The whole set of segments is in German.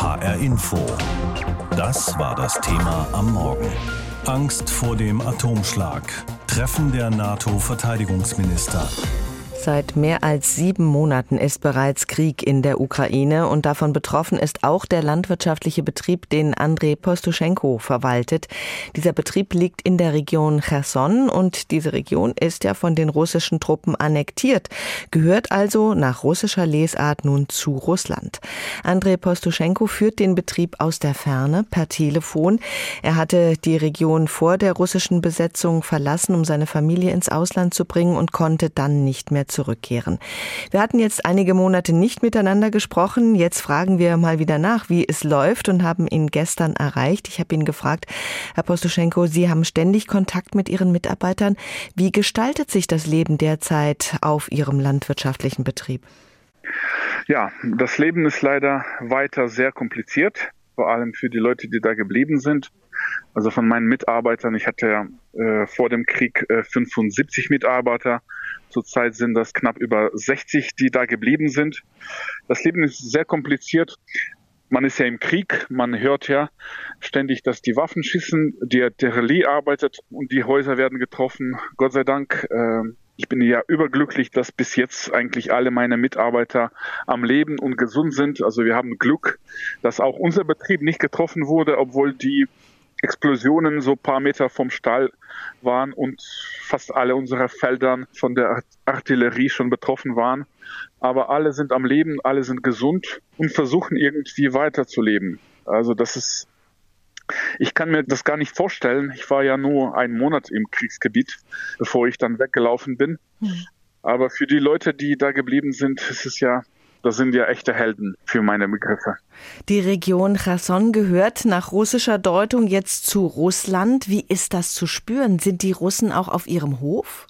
HR Info. Das war das Thema am Morgen. Angst vor dem Atomschlag. Treffen der NATO-Verteidigungsminister. Seit mehr als sieben Monaten ist bereits Krieg in der Ukraine und davon betroffen ist auch der landwirtschaftliche Betrieb, den Andrei Postuschenko verwaltet. Dieser Betrieb liegt in der Region Cherson und diese Region ist ja von den russischen Truppen annektiert, gehört also nach russischer Lesart nun zu Russland. Andrei Postuschenko führt den Betrieb aus der Ferne per Telefon. Er hatte die Region vor der russischen Besetzung verlassen, um seine Familie ins Ausland zu bringen und konnte dann nicht mehr zurückkehren. Wir hatten jetzt einige Monate nicht miteinander gesprochen. Jetzt fragen wir mal wieder nach, wie es läuft und haben ihn gestern erreicht. Ich habe ihn gefragt, Herr Postuschenko, Sie haben ständig Kontakt mit Ihren Mitarbeitern. Wie gestaltet sich das Leben derzeit auf Ihrem landwirtschaftlichen Betrieb? Ja, das Leben ist leider weiter sehr kompliziert, vor allem für die Leute, die da geblieben sind. Also von meinen Mitarbeitern, ich hatte äh, vor dem Krieg äh, 75 Mitarbeiter. Zurzeit sind das knapp über 60, die da geblieben sind. Das Leben ist sehr kompliziert. Man ist ja im Krieg, man hört ja ständig, dass die Waffen schießen, die Artillerie arbeitet und die Häuser werden getroffen. Gott sei Dank, äh, ich bin ja überglücklich, dass bis jetzt eigentlich alle meine Mitarbeiter am Leben und gesund sind. Also wir haben Glück, dass auch unser Betrieb nicht getroffen wurde, obwohl die Explosionen so paar Meter vom Stall waren und fast alle unsere Feldern von der Artillerie schon betroffen waren. Aber alle sind am Leben, alle sind gesund und versuchen irgendwie weiterzuleben. Also das ist, ich kann mir das gar nicht vorstellen. Ich war ja nur einen Monat im Kriegsgebiet, bevor ich dann weggelaufen bin. Mhm. Aber für die Leute, die da geblieben sind, ist es ja das sind ja echte Helden für meine Begriffe. Die Region Cherson gehört nach russischer Deutung jetzt zu Russland. Wie ist das zu spüren? Sind die Russen auch auf ihrem Hof?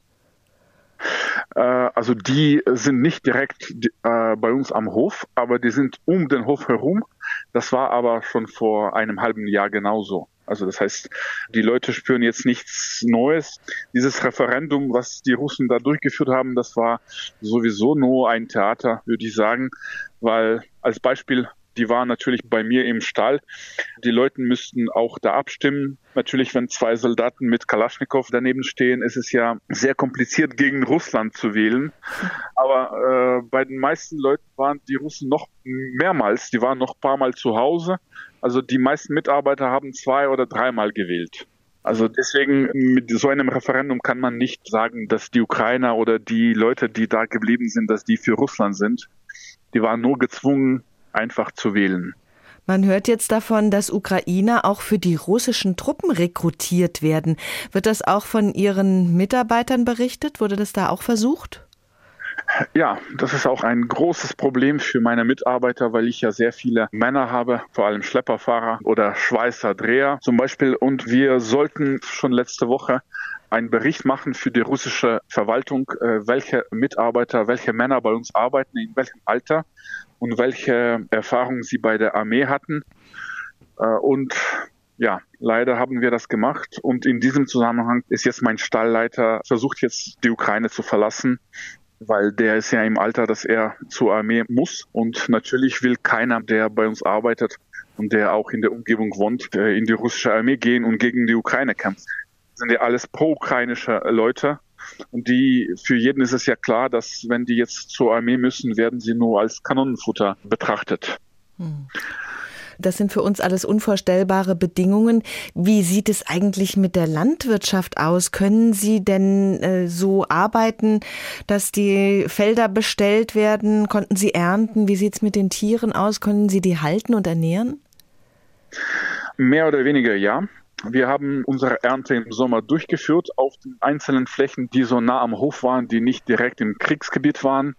Äh, also die sind nicht direkt äh, bei uns am Hof, aber die sind um den Hof herum. Das war aber schon vor einem halben Jahr genauso. Also das heißt, die Leute spüren jetzt nichts Neues. Dieses Referendum, was die Russen da durchgeführt haben, das war sowieso nur ein Theater, würde ich sagen, weil als Beispiel die waren natürlich bei mir im Stall. Die Leute müssten auch da abstimmen. Natürlich, wenn zwei Soldaten mit Kalaschnikow daneben stehen, ist es ja sehr kompliziert, gegen Russland zu wählen. Aber äh, bei den meisten Leuten waren die Russen noch mehrmals, die waren noch ein paar Mal zu Hause. Also die meisten Mitarbeiter haben zwei oder dreimal gewählt. Also deswegen mit so einem Referendum kann man nicht sagen, dass die Ukrainer oder die Leute, die da geblieben sind, dass die für Russland sind. Die waren nur gezwungen, einfach zu wählen. Man hört jetzt davon, dass Ukrainer auch für die russischen Truppen rekrutiert werden. Wird das auch von Ihren Mitarbeitern berichtet? Wurde das da auch versucht? Ja, das ist auch ein großes Problem für meine Mitarbeiter, weil ich ja sehr viele Männer habe, vor allem Schlepperfahrer oder Schweißer, Dreher zum Beispiel. Und wir sollten schon letzte Woche einen Bericht machen für die russische Verwaltung, äh, welche Mitarbeiter, welche Männer bei uns arbeiten, in welchem Alter und welche Erfahrungen sie bei der Armee hatten. Äh, und ja, leider haben wir das gemacht. Und in diesem Zusammenhang ist jetzt mein Stallleiter versucht jetzt die Ukraine zu verlassen, weil der ist ja im Alter, dass er zur Armee muss. Und natürlich will keiner, der bei uns arbeitet und der auch in der Umgebung wohnt, äh, in die russische Armee gehen und gegen die Ukraine kämpfen. Das sind ja alles pro-ukrainische Leute. Und die, für jeden ist es ja klar, dass wenn die jetzt zur Armee müssen, werden sie nur als Kanonenfutter betrachtet. Hm. Das sind für uns alles unvorstellbare Bedingungen. Wie sieht es eigentlich mit der Landwirtschaft aus? Können Sie denn äh, so arbeiten, dass die Felder bestellt werden? Konnten Sie ernten? Wie sieht es mit den Tieren aus? Können Sie die halten und ernähren? Mehr oder weniger ja. Wir haben unsere Ernte im Sommer durchgeführt auf den einzelnen Flächen, die so nah am Hof waren, die nicht direkt im Kriegsgebiet waren.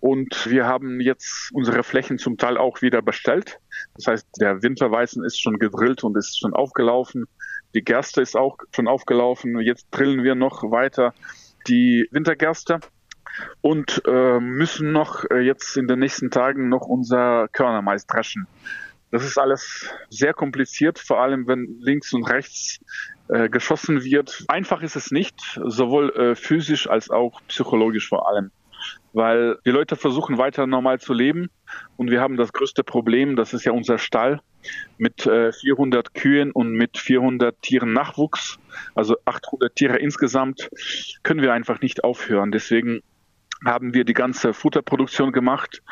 Und wir haben jetzt unsere Flächen zum Teil auch wieder bestellt. Das heißt, der Winterweizen ist schon gedrillt und ist schon aufgelaufen. Die Gerste ist auch schon aufgelaufen. Jetzt drillen wir noch weiter die Wintergerste und äh, müssen noch äh, jetzt in den nächsten Tagen noch unser Körnermais dreschen. Das ist alles sehr kompliziert, vor allem wenn links und rechts äh, geschossen wird. Einfach ist es nicht, sowohl äh, physisch als auch psychologisch vor allem. Weil die Leute versuchen weiter normal zu leben und wir haben das größte Problem, das ist ja unser Stall mit äh, 400 Kühen und mit 400 Tieren Nachwuchs, also 800 Tiere insgesamt, können wir einfach nicht aufhören. Deswegen haben wir die ganze Futterproduktion gemacht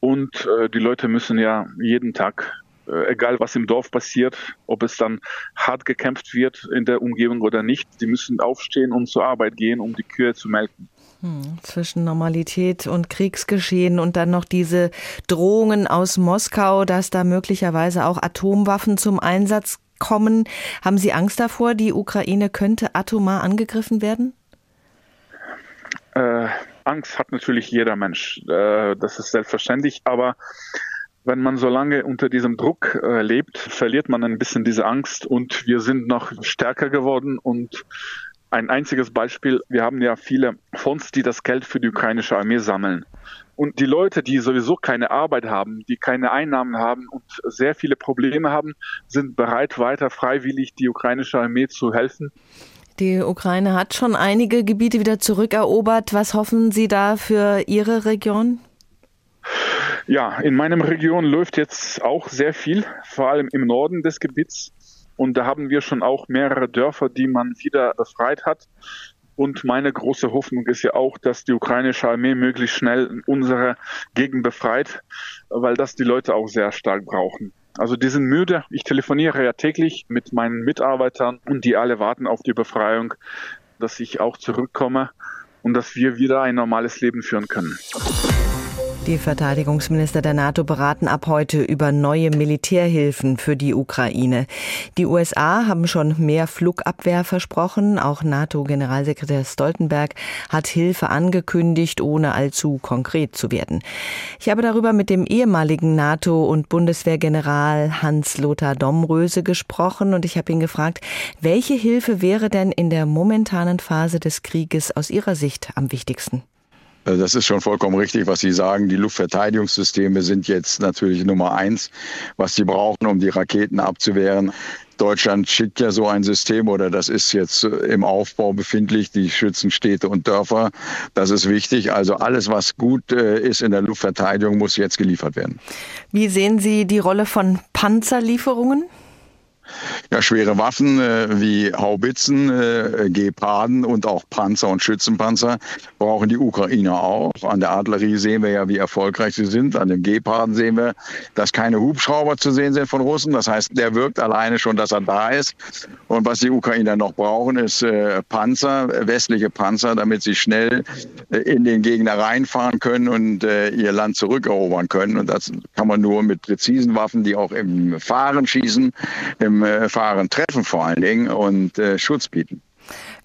und äh, die Leute müssen ja jeden Tag äh, egal was im Dorf passiert, ob es dann hart gekämpft wird in der Umgebung oder nicht, die müssen aufstehen und zur Arbeit gehen, um die Kühe zu melken. Hm, zwischen Normalität und Kriegsgeschehen und dann noch diese Drohungen aus Moskau, dass da möglicherweise auch Atomwaffen zum Einsatz kommen. Haben Sie Angst davor, die Ukraine könnte atomar angegriffen werden? Äh, Angst hat natürlich jeder Mensch. Äh, das ist selbstverständlich. Aber wenn man so lange unter diesem Druck äh, lebt, verliert man ein bisschen diese Angst und wir sind noch stärker geworden und ein einziges Beispiel, wir haben ja viele Fonds, die das Geld für die ukrainische Armee sammeln. Und die Leute, die sowieso keine Arbeit haben, die keine Einnahmen haben und sehr viele Probleme haben, sind bereit, weiter freiwillig die ukrainische Armee zu helfen. Die Ukraine hat schon einige Gebiete wieder zurückerobert. Was hoffen Sie da für Ihre Region? Ja, in meinem Region läuft jetzt auch sehr viel, vor allem im Norden des Gebiets. Und da haben wir schon auch mehrere Dörfer, die man wieder befreit hat. Und meine große Hoffnung ist ja auch, dass die ukrainische Armee möglichst schnell unsere Gegend befreit, weil das die Leute auch sehr stark brauchen. Also die sind müde. Ich telefoniere ja täglich mit meinen Mitarbeitern und die alle warten auf die Befreiung, dass ich auch zurückkomme und dass wir wieder ein normales Leben führen können. Die Verteidigungsminister der NATO beraten ab heute über neue Militärhilfen für die Ukraine. Die USA haben schon mehr Flugabwehr versprochen. Auch NATO-Generalsekretär Stoltenberg hat Hilfe angekündigt, ohne allzu konkret zu werden. Ich habe darüber mit dem ehemaligen NATO- und Bundeswehrgeneral Hans-Lothar Domröse gesprochen und ich habe ihn gefragt, welche Hilfe wäre denn in der momentanen Phase des Krieges aus Ihrer Sicht am wichtigsten? Äh, das ist schon vollkommen richtig, was Sie sagen. Die Luftverteidigungssysteme sind jetzt natürlich Nummer eins, was sie brauchen, um die Raketen abzuwehren. Deutschland schickt ja so ein System oder das ist jetzt im Aufbau befindlich, die schützen Städte und Dörfer. Das ist wichtig. Also alles, was gut äh, ist in der Luftverteidigung, muss jetzt geliefert werden. Wie sehen Sie die Rolle von Panzerlieferungen? Ja, schwere Waffen äh, wie Haubitzen, äh, Geparden und auch Panzer und Schützenpanzer brauchen die Ukrainer auch. An der Artillerie sehen wir ja, wie erfolgreich sie sind. An den Geparden sehen wir, dass keine Hubschrauber zu sehen sind von Russen. Das heißt, der wirkt alleine schon, dass er da ist. Und was die Ukrainer noch brauchen, ist äh, Panzer, westliche Panzer, damit sie schnell äh, in den Gegner reinfahren können und äh, ihr Land zurückerobern können. Und das kann man nur mit präzisen Waffen, die auch im Fahren schießen, im äh, Fahren treffen vor allen Dingen und äh, Schutz bieten.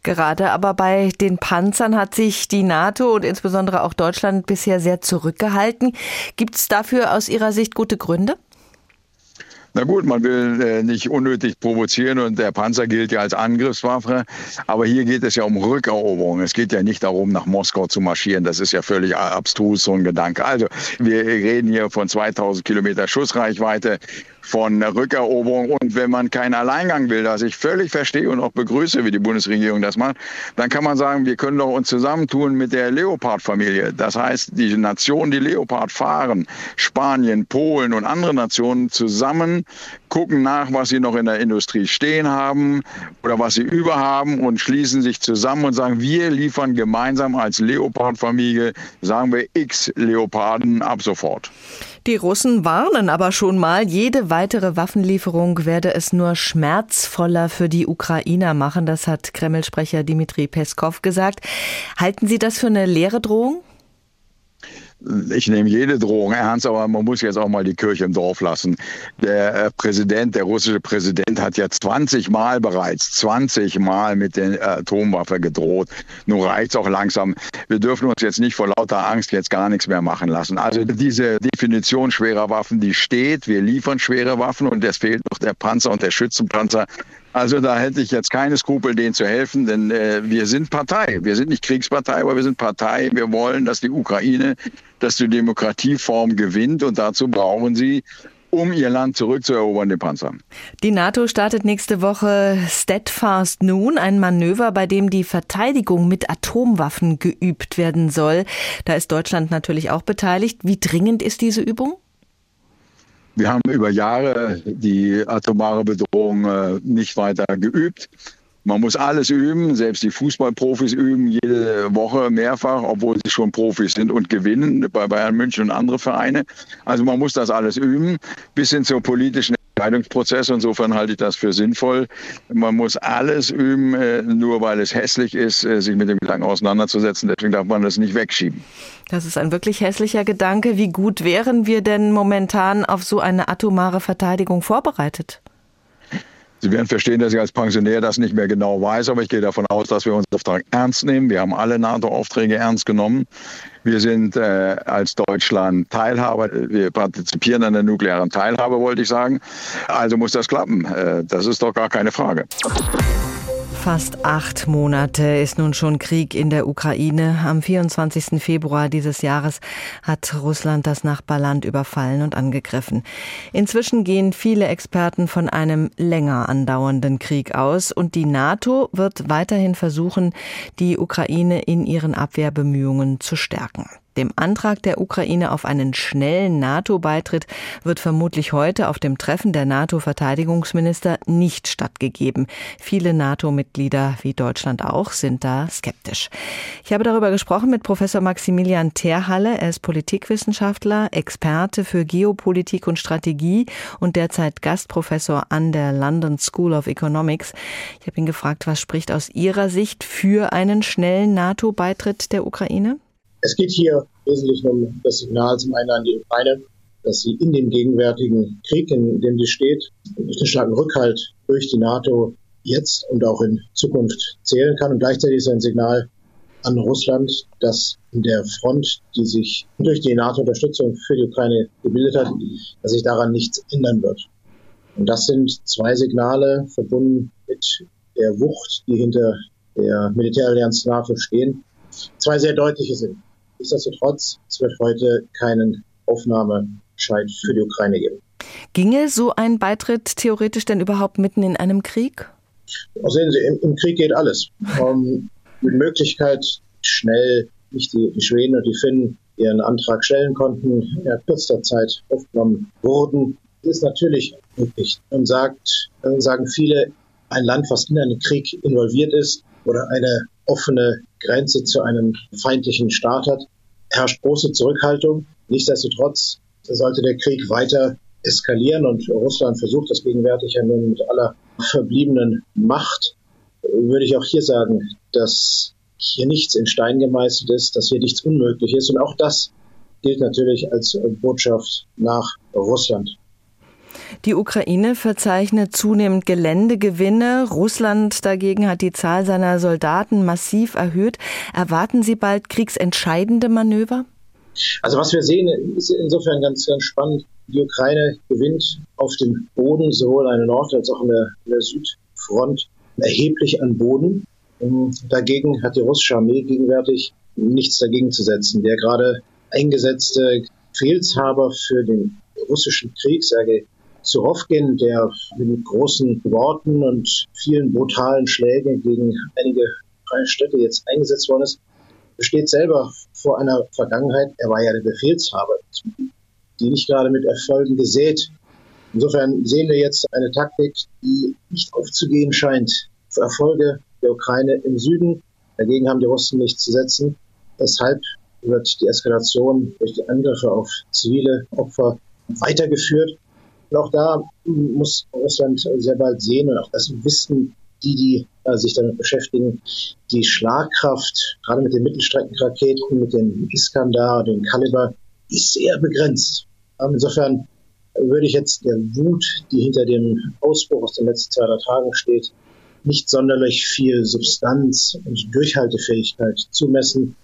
Gerade aber bei den Panzern hat sich die NATO und insbesondere auch Deutschland bisher sehr zurückgehalten. Gibt es dafür aus Ihrer Sicht gute Gründe? Na gut, man will äh, nicht unnötig provozieren und der Panzer gilt ja als Angriffswaffe. Aber hier geht es ja um Rückeroberung. Es geht ja nicht darum, nach Moskau zu marschieren. Das ist ja völlig abstrus, so ein Gedanke. Also wir reden hier von 2000 Kilometer Schussreichweite von Rückeroberung. Und wenn man keinen Alleingang will, was ich völlig verstehe und auch begrüße, wie die Bundesregierung das macht, dann kann man sagen, wir können doch uns zusammentun mit der Leopard-Familie. Das heißt, die Nationen, die Leopard fahren, Spanien, Polen und andere Nationen zusammen gucken nach, was sie noch in der Industrie stehen haben oder was sie überhaben und schließen sich zusammen und sagen, wir liefern gemeinsam als Leopard-Familie, sagen wir X Leoparden ab sofort. Die Russen warnen aber schon mal, jede weitere Waffenlieferung werde es nur schmerzvoller für die Ukrainer machen. Das hat Kreml-Sprecher Dmitri Peskov gesagt. Halten Sie das für eine leere Drohung? Ich nehme jede Drohung ernst, aber man muss jetzt auch mal die Kirche im Dorf lassen. Der äh, Präsident, der russische Präsident hat ja 20 Mal bereits, 20 Mal mit der Atomwaffe gedroht. Nun reicht's auch langsam. Wir dürfen uns jetzt nicht vor lauter Angst jetzt gar nichts mehr machen lassen. Also diese Definition schwerer Waffen, die steht. Wir liefern schwere Waffen und es fehlt noch der Panzer und der Schützenpanzer. Also da hätte ich jetzt keine Skrupel, denen zu helfen, denn äh, wir sind Partei. Wir sind nicht Kriegspartei, aber wir sind Partei. Wir wollen, dass die Ukraine, dass die Demokratieform gewinnt und dazu brauchen sie um ihr Land zurückzuerobern, den Panzer. Die NATO startet nächste Woche Steadfast Noon, ein Manöver, bei dem die Verteidigung mit Atomwaffen geübt werden soll. Da ist Deutschland natürlich auch beteiligt. Wie dringend ist diese Übung? Wir haben über Jahre die atomare Bedrohung äh, nicht weiter geübt. Man muss alles üben, selbst die Fußballprofis üben jede Woche mehrfach, obwohl sie schon Profis sind und gewinnen bei Bayern München und andere Vereine. Also man muss das alles üben, bis hin zum politischen Entscheidungsprozess. Insofern halte ich das für sinnvoll. Man muss alles üben, äh, nur weil es hässlich ist, äh, sich mit dem Gedanken auseinanderzusetzen. Deswegen darf man das nicht wegschieben. Das ist ein wirklich hässlicher Gedanke. Wie gut wären wir denn momentan auf so eine atomare Verteidigung vorbereitet? Sie werden verstehen, dass ich als Pensionär das nicht mehr genau weiß, aber ich gehe davon aus, dass wir unseren Auftrag ernst nehmen. Wir haben alle NATO-Aufträge ernst genommen. Wir sind äh, als Deutschland Teilhaber. Wir partizipieren an der nuklearen Teilhabe, wollte ich sagen. Also muss das klappen. Äh, das ist doch gar keine Frage. Fast acht Monate ist nun schon Krieg in der Ukraine. Am 24. Februar dieses Jahres hat Russland das Nachbarland überfallen und angegriffen. Inzwischen gehen viele Experten von einem länger andauernden Krieg aus und die NATO wird weiterhin versuchen, die Ukraine in ihren Abwehrbemühungen zu stärken. Dem Antrag der Ukraine auf einen schnellen NATO-Beitritt wird vermutlich heute auf dem Treffen der NATO-Verteidigungsminister nicht stattgegeben. Viele NATO-Mitglieder, wie Deutschland auch, sind da skeptisch. Ich habe darüber gesprochen mit Professor Maximilian Terhalle. Er ist Politikwissenschaftler, Experte für Geopolitik und Strategie und derzeit Gastprofessor an der London School of Economics. Ich habe ihn gefragt, was spricht aus Ihrer Sicht für einen schnellen NATO-Beitritt der Ukraine? Es geht hier wesentlich um das Signal zum einen an die Ukraine, dass sie in dem gegenwärtigen Krieg, in dem sie steht, durch den starken Rückhalt durch die NATO jetzt und auch in Zukunft zählen kann. Und gleichzeitig ist ein Signal an Russland, dass in der Front, die sich durch die NATO-Unterstützung für die Ukraine gebildet hat, dass sich daran nichts ändern wird. Und das sind zwei Signale verbunden mit der Wucht, die hinter der Militärallianz NATO stehen. Zwei sehr deutliche sind. Nichtsdestotrotz, es wird heute keinen Aufnahmeschein für die Ukraine geben. Ginge so ein Beitritt theoretisch denn überhaupt mitten in einem Krieg? Oh, sehen Sie, im, im, Krieg geht alles. Um, die Möglichkeit, schnell nicht die, die Schweden und die Finnen ihren Antrag stellen konnten, in kürzester Zeit aufgenommen wurden, ist natürlich möglich. Und sagt, sagen viele, ein Land, was in einen Krieg involviert ist oder eine offene Grenze zu einem feindlichen Staat hat, herrscht große Zurückhaltung. Nichtsdestotrotz sollte der Krieg weiter eskalieren und Russland versucht das gegenwärtig ja nun mit aller verbliebenen Macht, würde ich auch hier sagen, dass hier nichts in Stein gemeißelt ist, dass hier nichts unmöglich ist. Und auch das gilt natürlich als Botschaft nach Russland. Die Ukraine verzeichnet zunehmend Geländegewinne. Russland dagegen hat die Zahl seiner Soldaten massiv erhöht. Erwarten Sie bald kriegsentscheidende Manöver? Also was wir sehen, ist insofern ganz, ganz spannend. Die Ukraine gewinnt auf dem Boden, sowohl an der Nord- als auch an der, der Südfront, erheblich an Boden. Dagegen hat die russische Armee gegenwärtig nichts dagegen zu setzen. Der gerade eingesetzte Befehlshaber für den russischen Krieg, Sergei Surovkin, der mit großen Worten und vielen brutalen Schlägen gegen einige freie Städte jetzt eingesetzt worden ist, besteht selber vor einer Vergangenheit, er war ja der Befehlshaber, die nicht gerade mit Erfolgen gesät. Insofern sehen wir jetzt eine Taktik, die nicht aufzugehen scheint. Für Erfolge der Ukraine im Süden, dagegen haben die Russen nichts zu setzen. Deshalb wird die Eskalation durch die Angriffe auf zivile Opfer weitergeführt. Und auch da muss Russland sehr bald sehen und auch das wissen die, die äh, sich damit beschäftigen, die Schlagkraft, gerade mit den Mittelstreckenraketen, mit den Iskandar, den Kaliber, ist sehr begrenzt. Ähm, insofern würde ich jetzt der Wut, die hinter dem Ausbruch aus den letzten zwei, drei Tagen steht, nicht sonderlich viel Substanz und Durchhaltefähigkeit zumessen.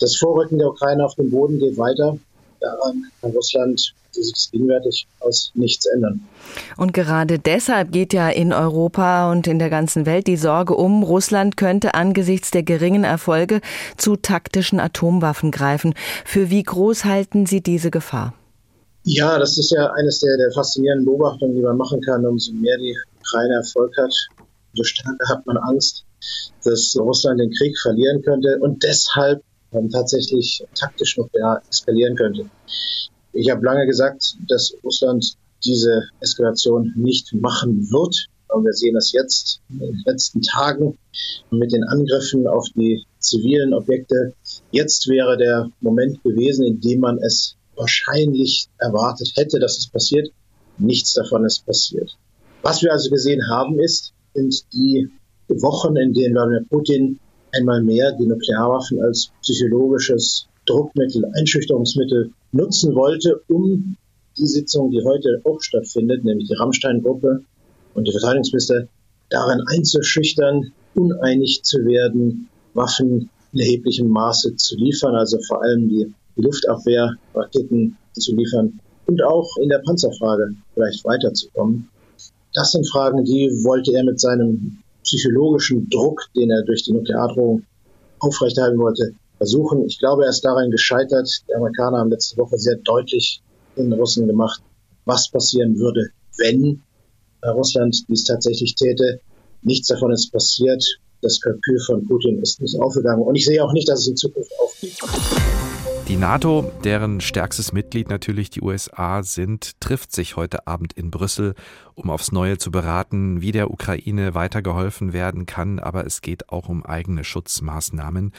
Das Vorrücken der Ukraine auf den Boden geht weiter. Daran kann Russland sich gegenwärtig aus nichts ändern. Und gerade deshalb geht ja in Europa und in der ganzen Welt die Sorge um, Russland könnte angesichts der geringen Erfolge zu taktischen Atomwaffen greifen. Für wie groß halten Sie diese Gefahr? Ja, das ist ja eines der, der faszinierenden Beobachtungen, die man machen kann. Umso mehr die Ukraine Erfolg hat, umso stärker hat man Angst, dass Russland den Krieg verlieren könnte und deshalb ähm, tatsächlich taktisch noch mehr eskalieren könnte. Ich habe lange gesagt, dass Russland diese Eskalation nicht machen wird. Und wir sehen das jetzt in den letzten Tagen mit den Angriffen auf die zivilen Objekte. Jetzt wäre der Moment gewesen, in dem man es wahrscheinlich erwartet hätte, dass es passiert. Nichts davon ist passiert. Was wir also gesehen haben, ist, sind die Wochen, in denen Wladimir Putin einmal mehr die Nuklearwaffen als psychologisches Druckmittel, Einschüchterungsmittel nutzen wollte, um die Sitzung, die heute auch stattfindet, nämlich die Rammstein-Gruppe und die Verteidigungsminister, darin einzuschüchtern, uneinig zu werden, Waffen in erheblichem Maße zu liefern, also vor allem die Luftabwehrraketen zu liefern und auch in der Panzerfrage vielleicht weiterzukommen. Das sind Fragen, die wollte er mit seinem psychologischen Druck, den er durch die Nukleardrohung aufrechterhalten wollte, versuchen. Ich glaube, er ist daran gescheitert. Die Amerikaner haben letzte Woche sehr deutlich den Russen gemacht, was passieren würde, wenn Russland dies tatsächlich täte. Nichts davon ist passiert. Das Kalkül von Putin ist nicht aufgegangen. Und ich sehe auch nicht, dass es in Zukunft aufgeht. Die NATO, deren stärkstes Mitglied natürlich die USA sind, trifft sich heute Abend in Brüssel, um aufs Neue zu beraten, wie der Ukraine weitergeholfen werden kann, aber es geht auch um eigene Schutzmaßnahmen.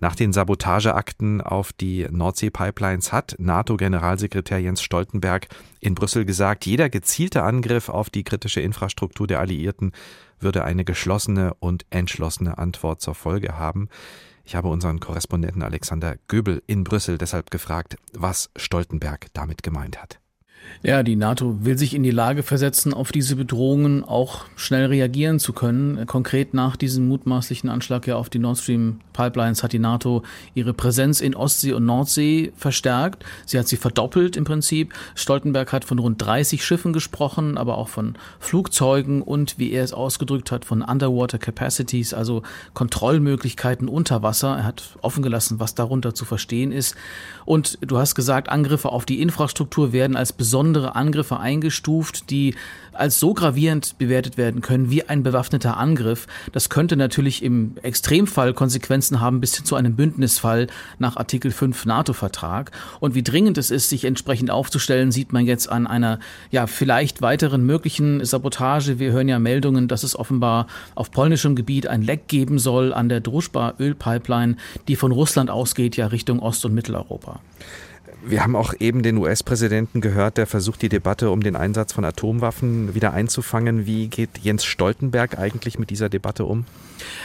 Nach den Sabotageakten auf die Nordsee-Pipelines hat NATO-Generalsekretär Jens Stoltenberg in Brüssel gesagt, jeder gezielte Angriff auf die kritische Infrastruktur der Alliierten würde eine geschlossene und entschlossene Antwort zur Folge haben. Ich habe unseren Korrespondenten Alexander Göbel in Brüssel deshalb gefragt, was Stoltenberg damit gemeint hat. Ja, die NATO will sich in die Lage versetzen, auf diese Bedrohungen auch schnell reagieren zu können. Konkret nach diesem mutmaßlichen Anschlag ja auf die Nord Stream Pipelines hat die NATO ihre Präsenz in Ostsee und Nordsee verstärkt. Sie hat sie verdoppelt im Prinzip. Stoltenberg hat von rund 30 Schiffen gesprochen, aber auch von Flugzeugen und, wie er es ausgedrückt hat, von Underwater Capacities, also Kontrollmöglichkeiten unter Wasser. Er hat offen gelassen, was darunter zu verstehen ist. Und du hast gesagt, Angriffe auf die Infrastruktur werden als besondere Angriffe eingestuft, die als so gravierend bewertet werden können wie ein bewaffneter Angriff. Das könnte natürlich im Extremfall Konsequenzen haben bis hin zu einem Bündnisfall nach Artikel 5 NATO-Vertrag. Und wie dringend es ist, sich entsprechend aufzustellen, sieht man jetzt an einer ja vielleicht weiteren möglichen Sabotage. Wir hören ja Meldungen, dass es offenbar auf polnischem Gebiet ein Leck geben soll an der Druschba-Ölpipeline, die von Russland ausgeht, ja Richtung Ost- und Mitteleuropa. Wir haben auch eben den US-Präsidenten gehört, der versucht, die Debatte um den Einsatz von Atomwaffen wieder einzufangen. Wie geht Jens Stoltenberg eigentlich mit dieser Debatte um?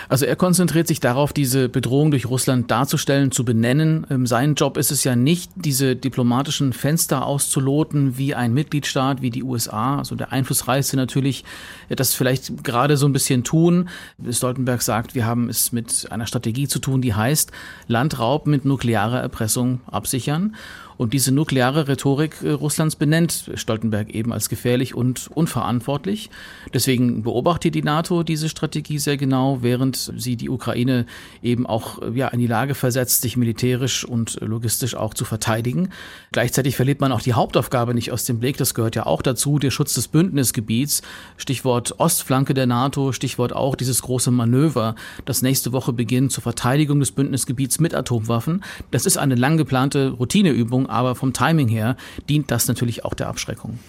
Also er konzentriert sich darauf, diese Bedrohung durch Russland darzustellen, zu benennen. Ähm, sein Job ist es ja nicht, diese diplomatischen Fenster auszuloten, wie ein Mitgliedstaat, wie die USA, also der einflussreichste natürlich, das vielleicht gerade so ein bisschen tun. Stoltenberg sagt, wir haben es mit einer Strategie zu tun, die heißt, Landraub mit nuklearer Erpressung absichern. Und diese nukleare Rhetorik äh, Russlands benennt Stoltenberg eben als gefährlich und unverantwortlich. Deswegen beobachtet die NATO diese Strategie sehr genau, während sie die Ukraine eben auch äh, ja, in die Lage versetzt, sich militärisch und logistisch auch zu verteidigen. Gleichzeitig verliert man auch die Hauptaufgabe nicht aus dem Blick. Das gehört ja auch dazu, der Schutz des Bündnisgebiets. Stichwort Ostflanke der NATO, Stichwort auch dieses große Manöver, das nächste Woche beginnt zur Verteidigung des Bündnisgebiets mit Atomwaffen. Das ist eine lang geplante Routineübung Abschreckung, aber vom Timing her dient das natürlich auch der Abschreckung.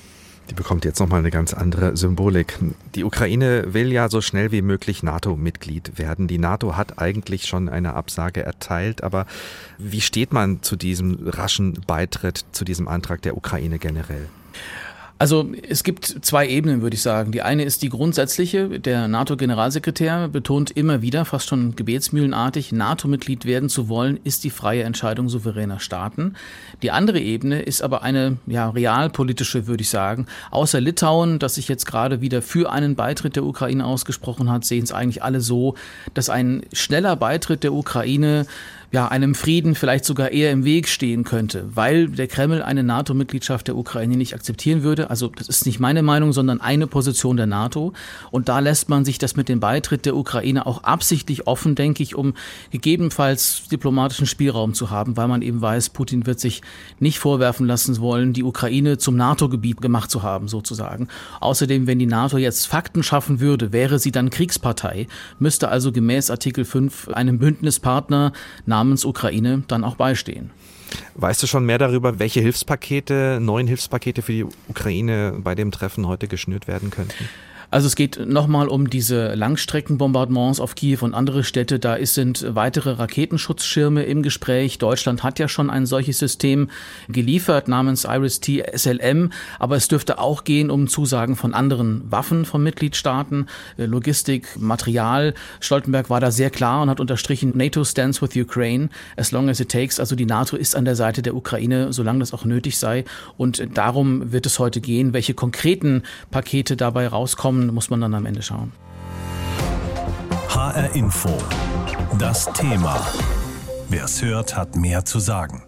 Die bekommt jetzt nochmal eine ganz andere Symbolik. Die Ukraine will ja so schnell wie möglich NATO-Mitglied werden. Die NATO hat eigentlich schon eine Absage erteilt, aber wie steht man zu diesem raschen Beitritt, zu diesem Antrag der Ukraine generell? Also es gibt zwei Ebenen, würde ich sagen. Die eine ist die grundsätzliche. Der NATO-Generalsekretär betont immer wieder, fast schon gebetsmühlenartig, NATO-Mitglied werden zu wollen, ist die freie Entscheidung souveräner Staaten. Die andere Ebene ist aber eine ja, realpolitische, würde ich sagen. Außer Litauen, das sich jetzt gerade wieder für einen Beitritt der Ukraine ausgesprochen hat, sehen es eigentlich alle so, dass ein schneller Beitritt der Ukraine ja, einem Frieden vielleicht sogar eher im Weg stehen könnte, weil der Kreml eine NATO-Mitgliedschaft der Ukraine nicht akzeptieren würde. Also das ist nicht meine Meinung, sondern eine Position der NATO. Und da lässt man sich das mit dem Beitritt der Ukraine auch absichtlich offen, denke ich, um gegebenenfalls diplomatischen Spielraum zu haben, weil man eben weiß, Putin wird sich nicht vorwerfen lassen wollen, die Ukraine zum NATO-Gebiet gemacht zu haben, sozusagen. Außerdem, wenn die NATO jetzt Fakten schaffen würde, wäre sie dann Kriegspartei, müsste also gemäß Artikel 5 einem Bündnispartner namens Ukraine dann auch beistehen. Weißt du schon mehr darüber, welche Hilfspakete, neuen Hilfspakete für die Ukraine bei dem Treffen heute geschnürt werden könnten? Also es geht nochmal um diese Langstreckenbombardements auf Kiew und andere Städte. Da sind weitere Raketenschutzschirme im Gespräch. Deutschland hat ja schon ein solches System geliefert namens Iris-T SLM. Aber es dürfte auch gehen um Zusagen von anderen Waffen von Mitgliedstaaten, äh, Logistik, Material. Stoltenberg war da sehr klar und hat unterstrichen, NATO stands with Ukraine as long as it takes. Also die NATO ist an der Seite der Ukraine, solange das auch nötig sei. Und darum wird es heute gehen, welche konkreten Pakete dabei rauskommen muss man dann am Ende schauen. HR Info. Das Thema. Wer es hört, hat mehr zu sagen.